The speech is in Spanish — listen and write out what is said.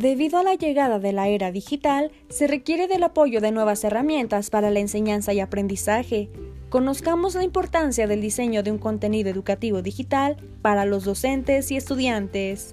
Debido a la llegada de la era digital, se requiere del apoyo de nuevas herramientas para la enseñanza y aprendizaje. Conozcamos la importancia del diseño de un contenido educativo digital para los docentes y estudiantes.